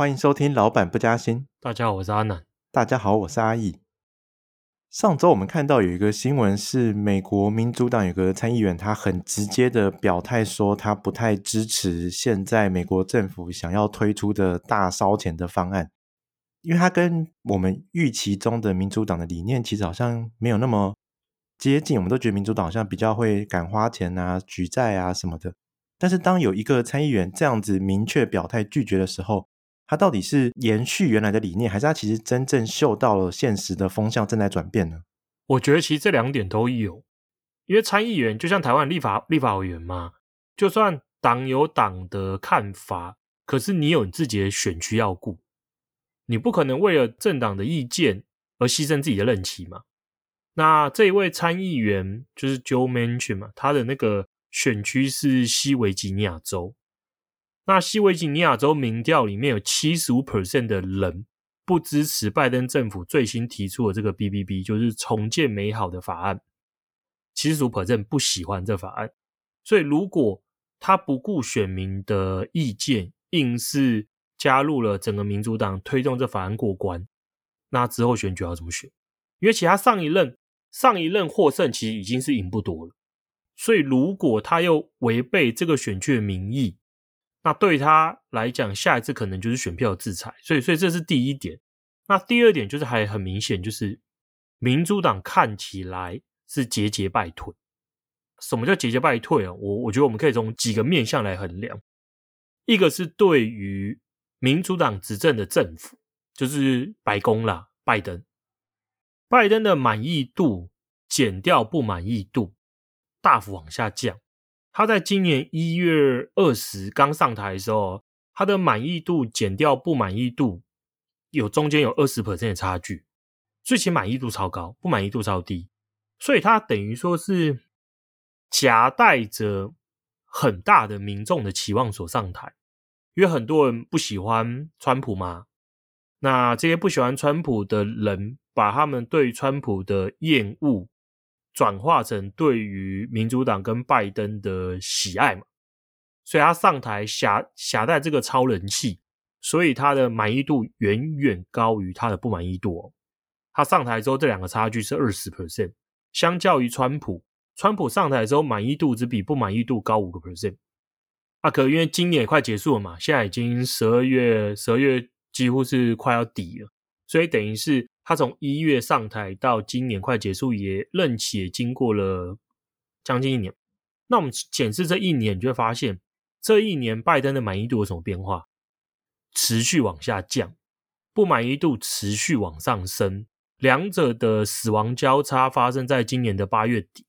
欢迎收听《老板不加薪》。大家好，我是阿南。大家好，我是阿义。上周我们看到有一个新闻，是美国民主党有个参议员，他很直接的表态说，他不太支持现在美国政府想要推出的大烧钱的方案，因为他跟我们预期中的民主党的理念其实好像没有那么接近。我们都觉得民主党好像比较会敢花钱啊、举债啊什么的。但是当有一个参议员这样子明确表态拒绝的时候，他到底是延续原来的理念，还是他其实真正嗅到了现实的风向正在转变呢？我觉得其实这两点都有，因为参议员就像台湾立法立法委员嘛，就算党有党的看法，可是你有你自己的选区要顾，你不可能为了政党的意见而牺牲自己的任期嘛。那这一位参议员就是 Joe Manchin 嘛，他的那个选区是西维吉尼亚州。那西维吉尼亚州民调里面有七十五 percent 的人不支持拜登政府最新提出的这个 BBB，就是重建美好的法案。七十五 percent 不喜欢这法案，所以如果他不顾选民的意见，硬是加入了整个民主党推动这法案过关，那之后选举要怎么选？因为其他上一任上一任获胜其实已经是赢不多了，所以如果他又违背这个选区的民意，那对他来讲，下一次可能就是选票制裁，所以，所以这是第一点。那第二点就是还很明显，就是民主党看起来是节节败退。什么叫节节败退啊？我我觉得我们可以从几个面向来衡量。一个是对于民主党执政的政府，就是白宫啦，拜登，拜登的满意度减掉不满意度，大幅往下降。他在今年一月二十刚上台的时候，他的满意度减掉不满意度有中间有二十 percent 的差距，最起满意度超高，不满意度超低，所以他等于说是夹带着很大的民众的期望所上台，因为很多人不喜欢川普嘛，那这些不喜欢川普的人，把他们对川普的厌恶。转化成对于民主党跟拜登的喜爱嘛，所以他上台狭狭带这个超人气，所以他的满意度远远高于他的不满意度哦。他上台之后，这两个差距是二十 percent，相较于川普，川普上台之后满意度只比不满意度高五个 percent。啊，可因为今年也快结束了嘛，现在已经十二月，十二月几乎是快要底了，所以等于是。他从一月上台到今年快结束，也任期也经过了将近一年。那我们检视这一年，你就会发现这一年拜登的满意度有什么变化？持续往下降，不满意度持续往上升。两者的死亡交叉发生在今年的八月底，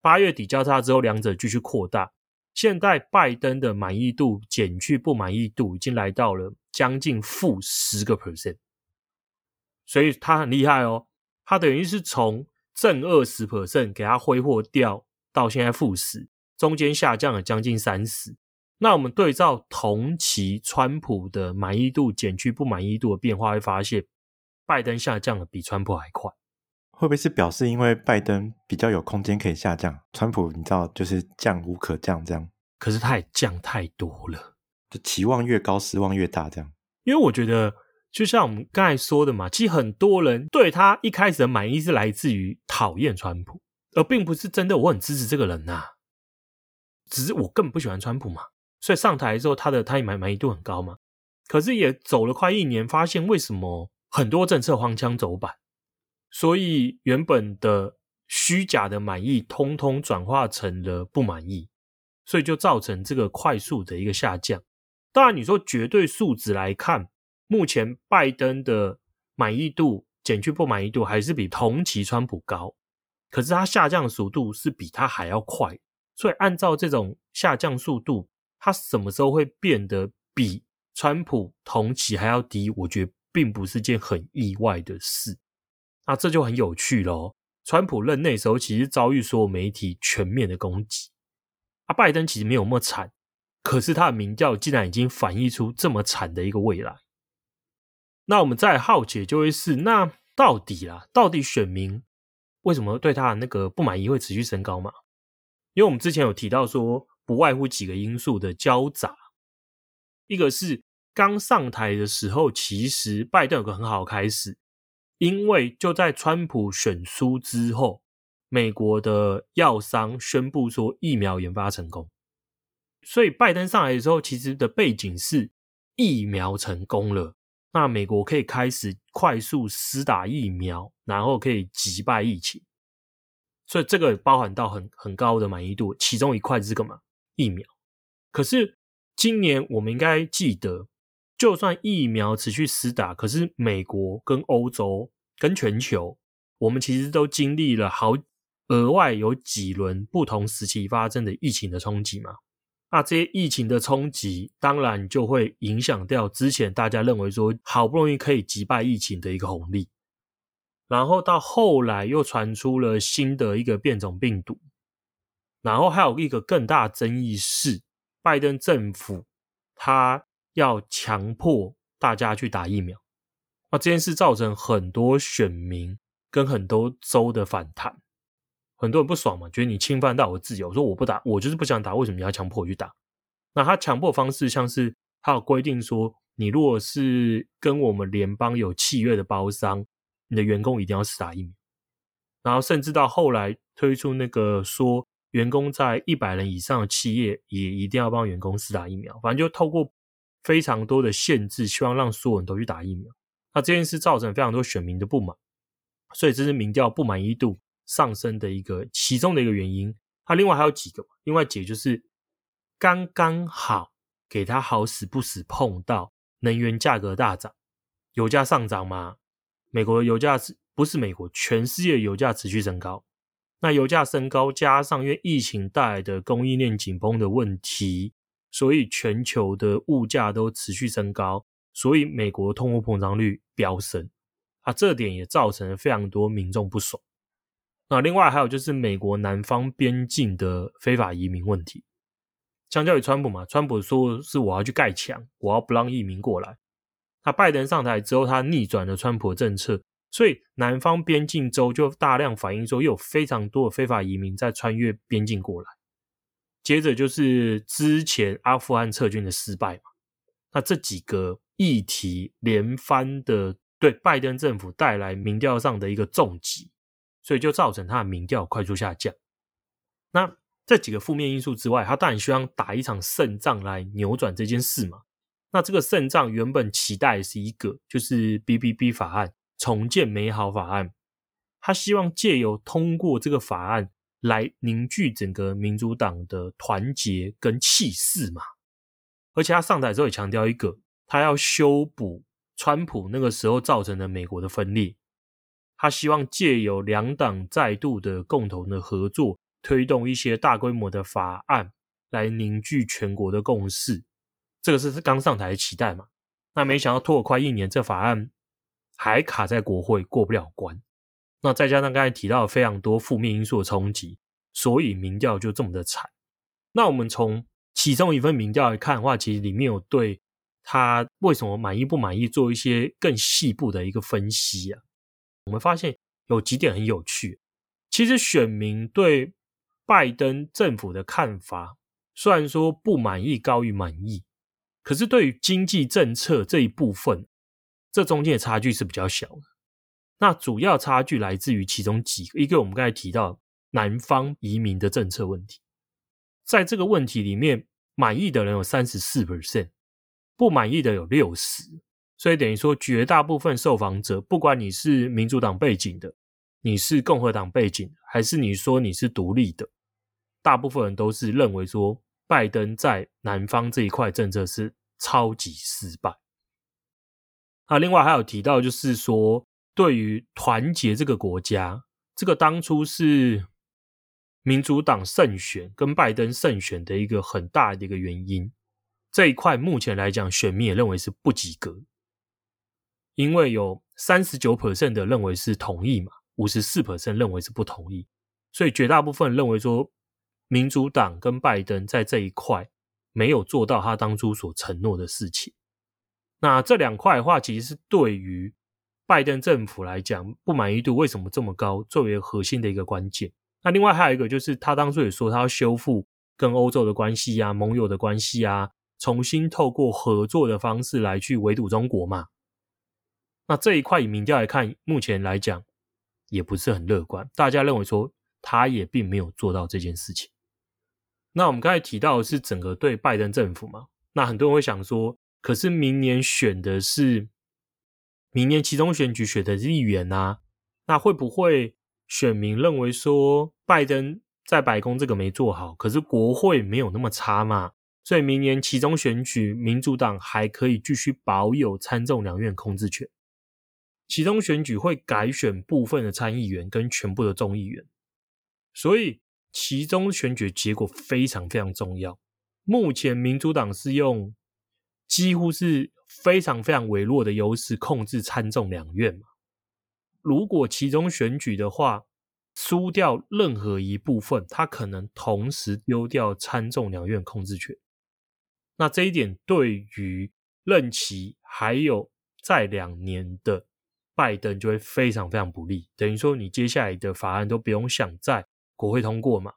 八月底交叉之后，两者继续扩大。现在拜登的满意度减去不满意度，已经来到了将近负十个 percent。所以他很厉害哦，他等于是从正二十 percent 给他挥霍掉，到现在负十，中间下降了将近三十。那我们对照同期川普的满意度减去不满意度的变化，会发现拜登下降的比川普还快。会不会是表示因为拜登比较有空间可以下降，川普你知道就是降无可降这样？可是他也降太多了，就期望越高，失望越大这样。因为我觉得。就像我们刚才说的嘛，其实很多人对他一开始的满意是来自于讨厌川普，而并不是真的我很支持这个人呐。只是我根本不喜欢川普嘛，所以上台之后他的他也满满意度很高嘛。可是也走了快一年，发现为什么很多政策荒腔走板，所以原本的虚假的满意，通通转化成了不满意，所以就造成这个快速的一个下降。当然，你说绝对数值来看。目前拜登的满意度减去不满意度还是比同期川普高，可是它下降速度是比他还要快，所以按照这种下降速度，它什么时候会变得比川普同期还要低？我觉得并不是件很意外的事。那这就很有趣咯。川普任内时候其实遭遇所有媒体全面的攻击，啊，拜登其实没有那么惨，可是他的民调竟然已经反映出这么惨的一个未来。那我们再好奇就会是，那到底啦，到底选民为什么对他的那个不满意会持续升高嘛？因为我们之前有提到说，不外乎几个因素的交杂，一个是刚上台的时候，其实拜登有个很好的开始，因为就在川普选输之后，美国的药商宣布说疫苗研发成功，所以拜登上来的时候，其实的背景是疫苗成功了，那美国可以开始快速施打疫苗，然后可以击败疫情，所以这个包含到很很高的满意度，其中一块是干嘛？疫苗。可是今年我们应该记得。就算疫苗持续施打，可是美国跟欧洲跟全球，我们其实都经历了好额外有几轮不同时期发生的疫情的冲击嘛。那这些疫情的冲击，当然就会影响掉之前大家认为说好不容易可以击败疫情的一个红利。然后到后来又传出了新的一个变种病毒，然后还有一个更大争议是拜登政府他。要强迫大家去打疫苗，那这件事造成很多选民跟很多州的反弹，很多人不爽嘛，觉得你侵犯到我自由。说我不打，我就是不想打，为什么你要强迫我去打？那他强迫方式像是他有规定说，你如果是跟我们联邦有契约的包商，你的员工一定要施打疫苗。然后甚至到后来推出那个说，员工在一百人以上的企业也一定要帮员工施打疫苗，反正就透过。非常多的限制，希望让所有人都去打疫苗。那这件事造成非常多选民的不满，所以这是民调不满意度上升的一个其中的一个原因。它另外还有几个，另外几个就是刚刚好给它好死不死碰到能源价格大涨，油价上涨嘛。美国的油价是不是美国？全世界油价持续升高。那油价升高，加上因为疫情带来的供应链紧绷的问题。所以全球的物价都持续升高，所以美国通货膨胀率飙升啊，这点也造成了非常多民众不爽。那另外还有就是美国南方边境的非法移民问题，相较于川普嘛，川普说是我要去盖墙，我要不让移民过来。那拜登上台之后，他逆转了川普政策，所以南方边境州就大量反映说，又有非常多的非法移民在穿越边境过来。接着就是之前阿富汗撤军的失败嘛，那这几个议题连番的对拜登政府带来民调上的一个重击，所以就造成他的民调快速下降。那这几个负面因素之外，他当然希望打一场胜仗来扭转这件事嘛。那这个胜仗原本期待是一个，就是 BBB 法案，重建美好法案，他希望借由通过这个法案。来凝聚整个民主党的团结跟气势嘛，而且他上台之后也强调一个，他要修补川普那个时候造成的美国的分裂，他希望借由两党再度的共同的合作，推动一些大规模的法案来凝聚全国的共识，这个是刚上台的期待嘛，那没想到拖了快一年，这法案还卡在国会过不了关。那再加上刚才提到非常多负面因素的冲击，所以民调就这么的惨。那我们从其中一份民调来看的话，其实里面有对他为什么满意不满意做一些更细部的一个分析啊。我们发现有几点很有趣。其实选民对拜登政府的看法，虽然说不满意高于满意，可是对于经济政策这一部分，这中间的差距是比较小的。那主要差距来自于其中几个，一个我们刚才提到南方移民的政策问题，在这个问题里面，满意的人有三十四 percent，不满意的有六十，所以等于说绝大部分受访者，不管你是民主党背景的，你是共和党背景，还是你说你是独立的，大部分人都是认为说拜登在南方这一块政策是超级失败。啊，另外还有提到就是说。对于团结这个国家，这个当初是民主党胜选跟拜登胜选的一个很大的一个原因。这一块目前来讲，选民也认为是不及格，因为有三十九 percent 的认为是同意嘛，五十四 percent 认为是不同意，所以绝大部分认为说，民主党跟拜登在这一块没有做到他当初所承诺的事情。那这两块的话，其实是对于。拜登政府来讲，不满意度为什么这么高？作为核心的一个关键。那另外还有一个就是，他当初也说他要修复跟欧洲的关系啊、盟友的关系啊，重新透过合作的方式来去围堵中国嘛。那这一块以民调来看，目前来讲也不是很乐观。大家认为说他也并没有做到这件事情。那我们刚才提到的是整个对拜登政府嘛，那很多人会想说，可是明年选的是明年期中选举选的是议员啊，那会不会选民认为说拜登在白宫这个没做好，可是国会没有那么差嘛？所以明年期中选举，民主党还可以继续保有参众两院控制权。其中选举会改选部分的参议员跟全部的众议员，所以其中选举结果非常非常重要。目前民主党是用几乎是非常非常微弱的优势控制参众两院嘛。如果其中选举的话，输掉任何一部分，他可能同时丢掉参众两院控制权。那这一点对于任期还有再两年的。拜登就会非常非常不利，等于说你接下来的法案都不用想在国会通过嘛。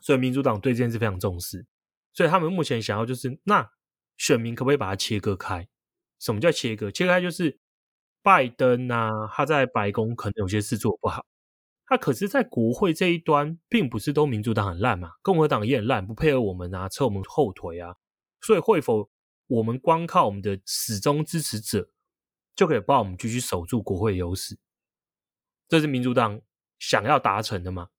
所以民主党对这件事非常重视，所以他们目前想要就是，那选民可不可以把它切割开？什么叫切割？切割开就是拜登啊，他在白宫可能有些事做不好，他可是在国会这一端，并不是都民主党很烂嘛，共和党也很烂，不配合我们啊，扯我们后腿啊。所以会否我们光靠我们的始终支持者？就可以帮我们继续守住国会优势，这是民主党想要达成的吗？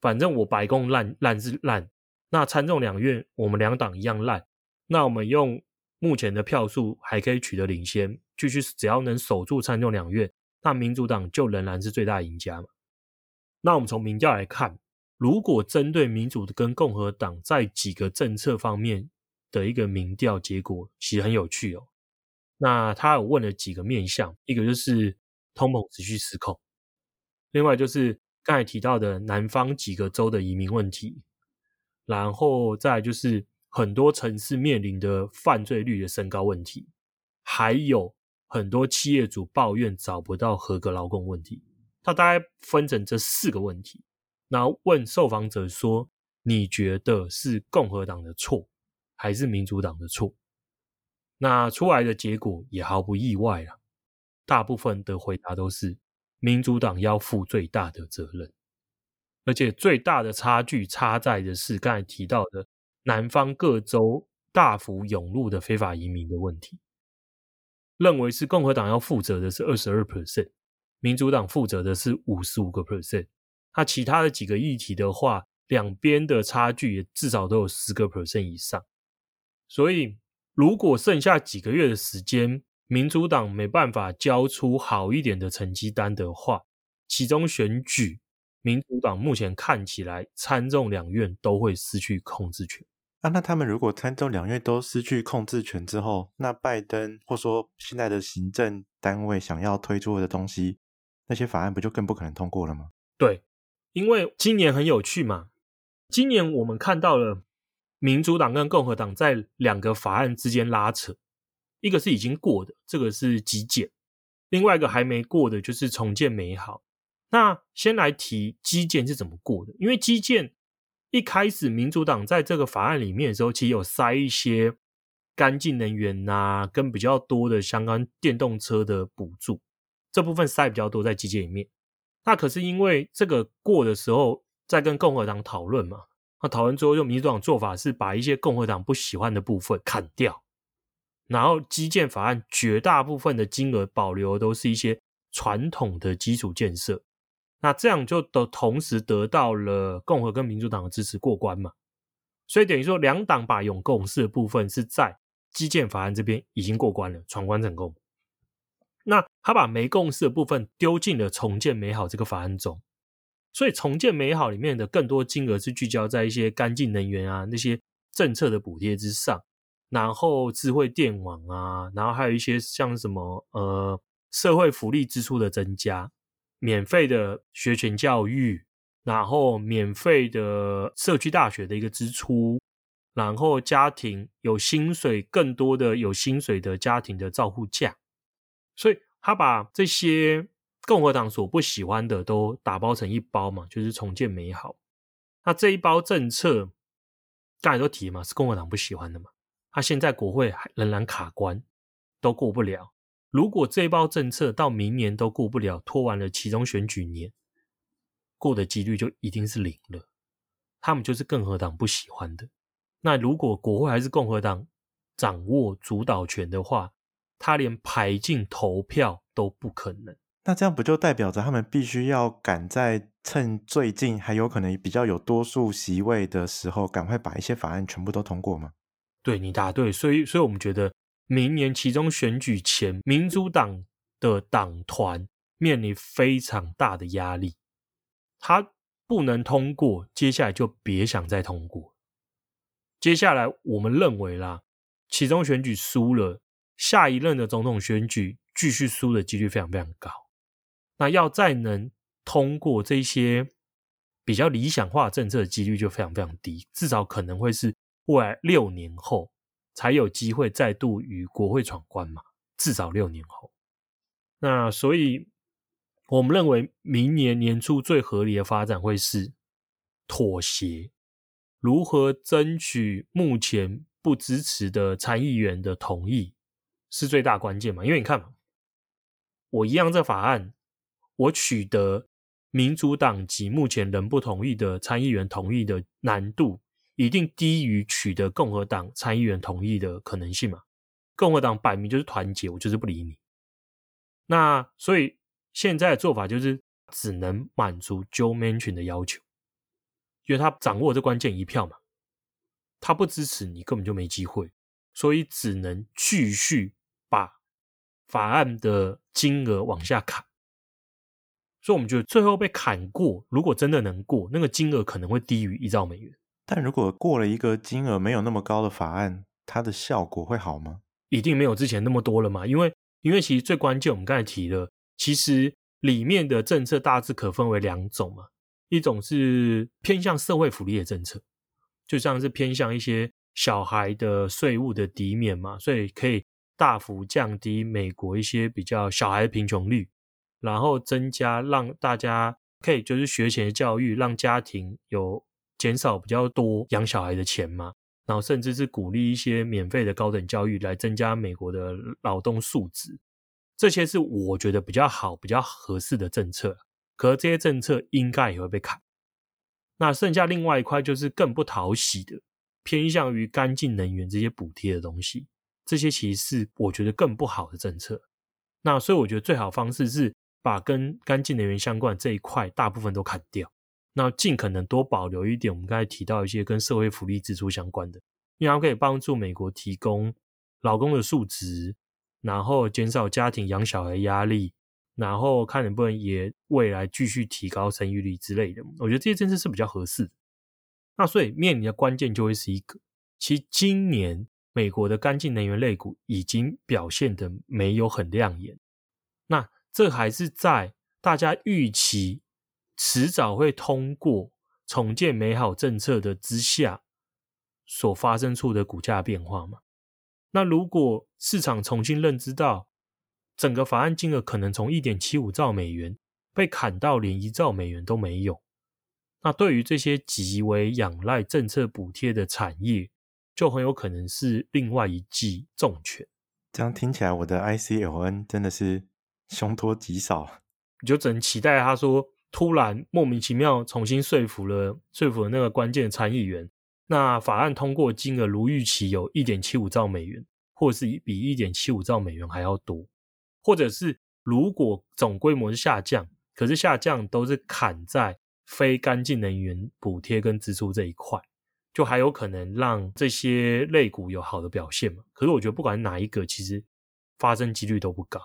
反正我白宫烂烂是烂，那参众两院我们两党一样烂，那我们用目前的票数还可以取得领先，继续只要能守住参众两院，那民主党就仍然是最大赢家嘛。那我们从民调来看，如果针对民主跟共和党在几个政策方面的一个民调结果，其实很有趣哦。那他有问了几个面向，一个就是通膨持续失控，另外就是刚才提到的南方几个州的移民问题，然后再就是很多城市面临的犯罪率的升高问题，还有很多企业主抱怨找不到合格劳工问题。他大概分成这四个问题，然后问受访者说：“你觉得是共和党的错，还是民主党的错？”那出来的结果也毫不意外啊，大部分的回答都是民主党要负最大的责任，而且最大的差距差在的是刚才提到的南方各州大幅涌入的非法移民的问题，认为是共和党要负责的是二十二 percent，民主党负责的是五十五个 percent，那其他的几个议题的话，两边的差距也至少都有十个 percent 以上，所以。如果剩下几个月的时间，民主党没办法交出好一点的成绩单的话，其中选举，民主党目前看起来参众两院都会失去控制权。啊，那他们如果参众两院都失去控制权之后，那拜登或说现在的行政单位想要推出的东西，那些法案不就更不可能通过了吗？对，因为今年很有趣嘛，今年我们看到了。民主党跟共和党在两个法案之间拉扯，一个是已经过的，这个是基建；另外一个还没过的，就是重建美好。那先来提基建是怎么过的？因为基建一开始民主党在这个法案里面的时候，其实有塞一些干净能源呐、跟比较多的相关电动车的补助，这部分塞比较多在基建里面。那可是因为这个过的时候，在跟共和党讨论嘛。那讨论之后，用民主党做法是把一些共和党不喜欢的部分砍掉，然后基建法案绝大部分的金额保留都是一些传统的基础建设。那这样就都同时得到了共和跟民主党的支持过关嘛。所以等于说，两党把有共识的部分是在基建法案这边已经过关了，闯关成功。那他把没共识的部分丢进了重建美好这个法案中。所以重建美好里面的更多金额是聚焦在一些干净能源啊，那些政策的补贴之上，然后智慧电网啊，然后还有一些像什么呃社会福利支出的增加，免费的学前教育，然后免费的社区大学的一个支出，然后家庭有薪水更多的有薪水的家庭的照护价，所以他把这些。共和党所不喜欢的都打包成一包嘛，就是重建美好。那这一包政策，刚才都提嘛，是共和党不喜欢的嘛。他、现在国会还仍然卡关，都过不了。如果这一包政策到明年都过不了，拖完了其中选举年，过的几率就一定是零了。他们就是共和党不喜欢的。那如果国会还是共和党掌握主导权的话，他连排进投票都不可能。那这样不就代表着他们必须要赶在趁最近还有可能比较有多数席位的时候，赶快把一些法案全部都通过吗？对，你答对。所以，所以我们觉得明年期中选举前，民主党的党团面临非常大的压力，他不能通过，接下来就别想再通过。接下来，我们认为啦，其中选举输了，下一任的总统选举继续输的几率非常非常高。那要再能通过这些比较理想化政策的几率就非常非常低，至少可能会是未来六年后才有机会再度与国会闯关嘛，至少六年后。那所以我们认为明年年初最合理的发展会是妥协，如何争取目前不支持的参议员的同意是最大关键嘛？因为你看嘛，我一样这法案。我取得民主党籍目前仍不同意的参议员同意的难度，一定低于取得共和党参议员同意的可能性嘛？共和党摆明就是团结，我就是不理你。那所以现在的做法就是只能满足 Joe Manchin 的要求，因为他掌握这关键一票嘛，他不支持你根本就没机会，所以只能继续把法案的金额往下砍。所以我们觉得最后被砍过，如果真的能过，那个金额可能会低于一兆美元。但如果过了一个金额没有那么高的法案，它的效果会好吗？一定没有之前那么多了嘛。因为因为其实最关键，我们刚才提了，其实里面的政策大致可分为两种嘛。一种是偏向社会福利的政策，就像是偏向一些小孩的税务的抵免嘛，所以可以大幅降低美国一些比较小孩的贫穷率。然后增加让大家可以就是学前的教育，让家庭有减少比较多养小孩的钱嘛。然后甚至是鼓励一些免费的高等教育，来增加美国的劳动素质。这些是我觉得比较好、比较合适的政策。可是这些政策应该也会被砍。那剩下另外一块就是更不讨喜的，偏向于干净能源这些补贴的东西。这些其实是我觉得更不好的政策。那所以我觉得最好方式是。把跟干净能源相关这一块大部分都砍掉，那尽可能多保留一点。我们刚才提到一些跟社会福利支出相关的，因为它可以帮助美国提供劳工的素质，然后减少家庭养小孩压力，然后看能不能也未来继续提高生育率之类的。我觉得这些政策是比较合适。那所以面临的关键就会是一个，其实今年美国的干净能源类股已经表现得没有很亮眼。那这还是在大家预期迟早会通过重建美好政策的之下所发生出的股价变化嘛？那如果市场重新认知到整个法案金额可能从一点七五兆美元被砍到连一兆美元都没有，那对于这些极为仰赖政策补贴的产业，就很有可能是另外一记重拳。这样听起来，我的 ICLN 真的是。凶多吉少，你就只能期待他说突然莫名其妙重新说服了说服了那个关键参议员，那法案通过金额如预期有一点七五兆美元，或是比一点七五兆美元还要多，或者是如果总规模是下降，可是下降都是砍在非干净能源补贴跟支出这一块，就还有可能让这些类股有好的表现嘛？可是我觉得不管哪一个，其实发生几率都不高。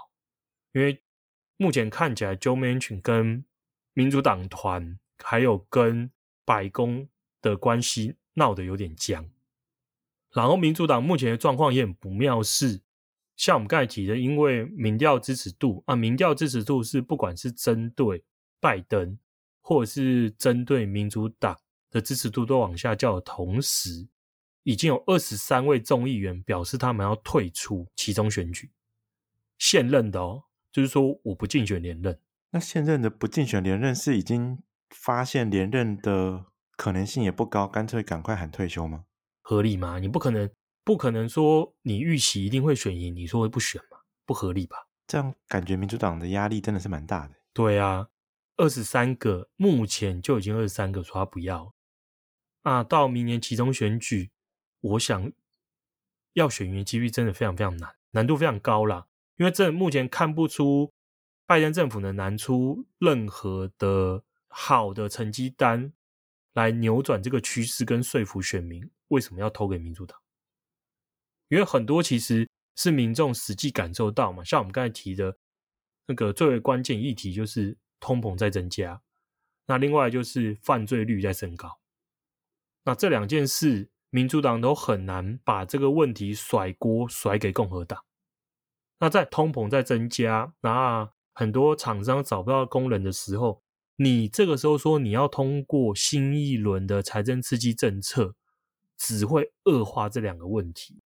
因为目前看起来，Joe Manchin 跟民主党团还有跟白宫的关系闹得有点僵。然后民主党目前的状况也很不妙，是像我们刚才提的，因为民调支持度啊，民调支持度是不管是针对拜登，或者是针对民主党的支持度都往下降的同时，已经有二十三位众议员表示他们要退出其中选举，现任的哦。就是说，我不竞选连任。那现任的不竞选连任是已经发现连任的可能性也不高，干脆赶快喊退休吗？合理吗？你不可能不可能说你预期一定会选赢，你说会不选嘛？不合理吧？这样感觉民主党的压力真的是蛮大的。对啊，二十三个，目前就已经二十三个说他不要。啊，到明年其中选举，我想要选赢几率真的非常非常难，难度非常高啦。因为这目前看不出拜登政府能拿出任何的好的成绩单来扭转这个趋势，跟说服选民为什么要投给民主党。因为很多其实是民众实际感受到嘛，像我们刚才提的那个最为关键议题就是通膨在增加，那另外就是犯罪率在升高。那这两件事，民主党都很难把这个问题甩锅甩给共和党。那在通膨在增加，那很多厂商找不到工人的时候，你这个时候说你要通过新一轮的财政刺激政策，只会恶化这两个问题。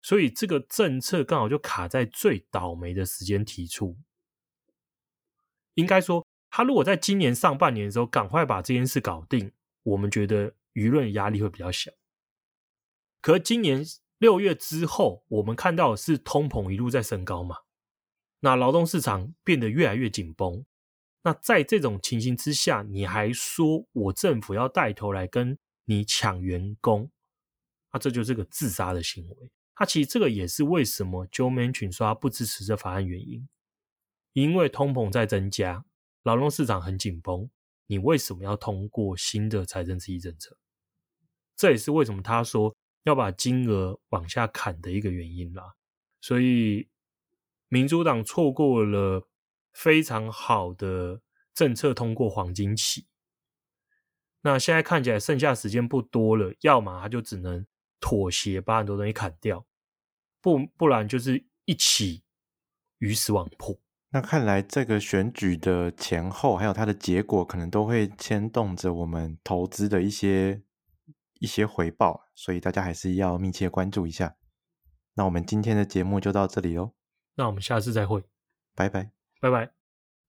所以这个政策刚好就卡在最倒霉的时间提出。应该说，他如果在今年上半年的时候赶快把这件事搞定，我们觉得。舆论压力会比较小，可今年六月之后，我们看到是通膨一路在升高嘛，那劳动市场变得越来越紧绷。那在这种情形之下，你还说我政府要带头来跟你抢员工，那这就是个自杀的行为。他其实这个也是为什么 Joe Manchin 说他不支持这法案原因，因为通膨在增加，劳动市场很紧绷，你为什么要通过新的财政刺激政策？这也是为什么他说要把金额往下砍的一个原因啦。所以民主党错过了非常好的政策通过黄金期。那现在看起来剩下时间不多了，要么他就只能妥协，把很多东西砍掉，不不然就是一起鱼死网破。那看来这个选举的前后，还有它的结果，可能都会牵动着我们投资的一些。一些回报，所以大家还是要密切关注一下。那我们今天的节目就到这里喽，那我们下次再会，拜拜，拜拜。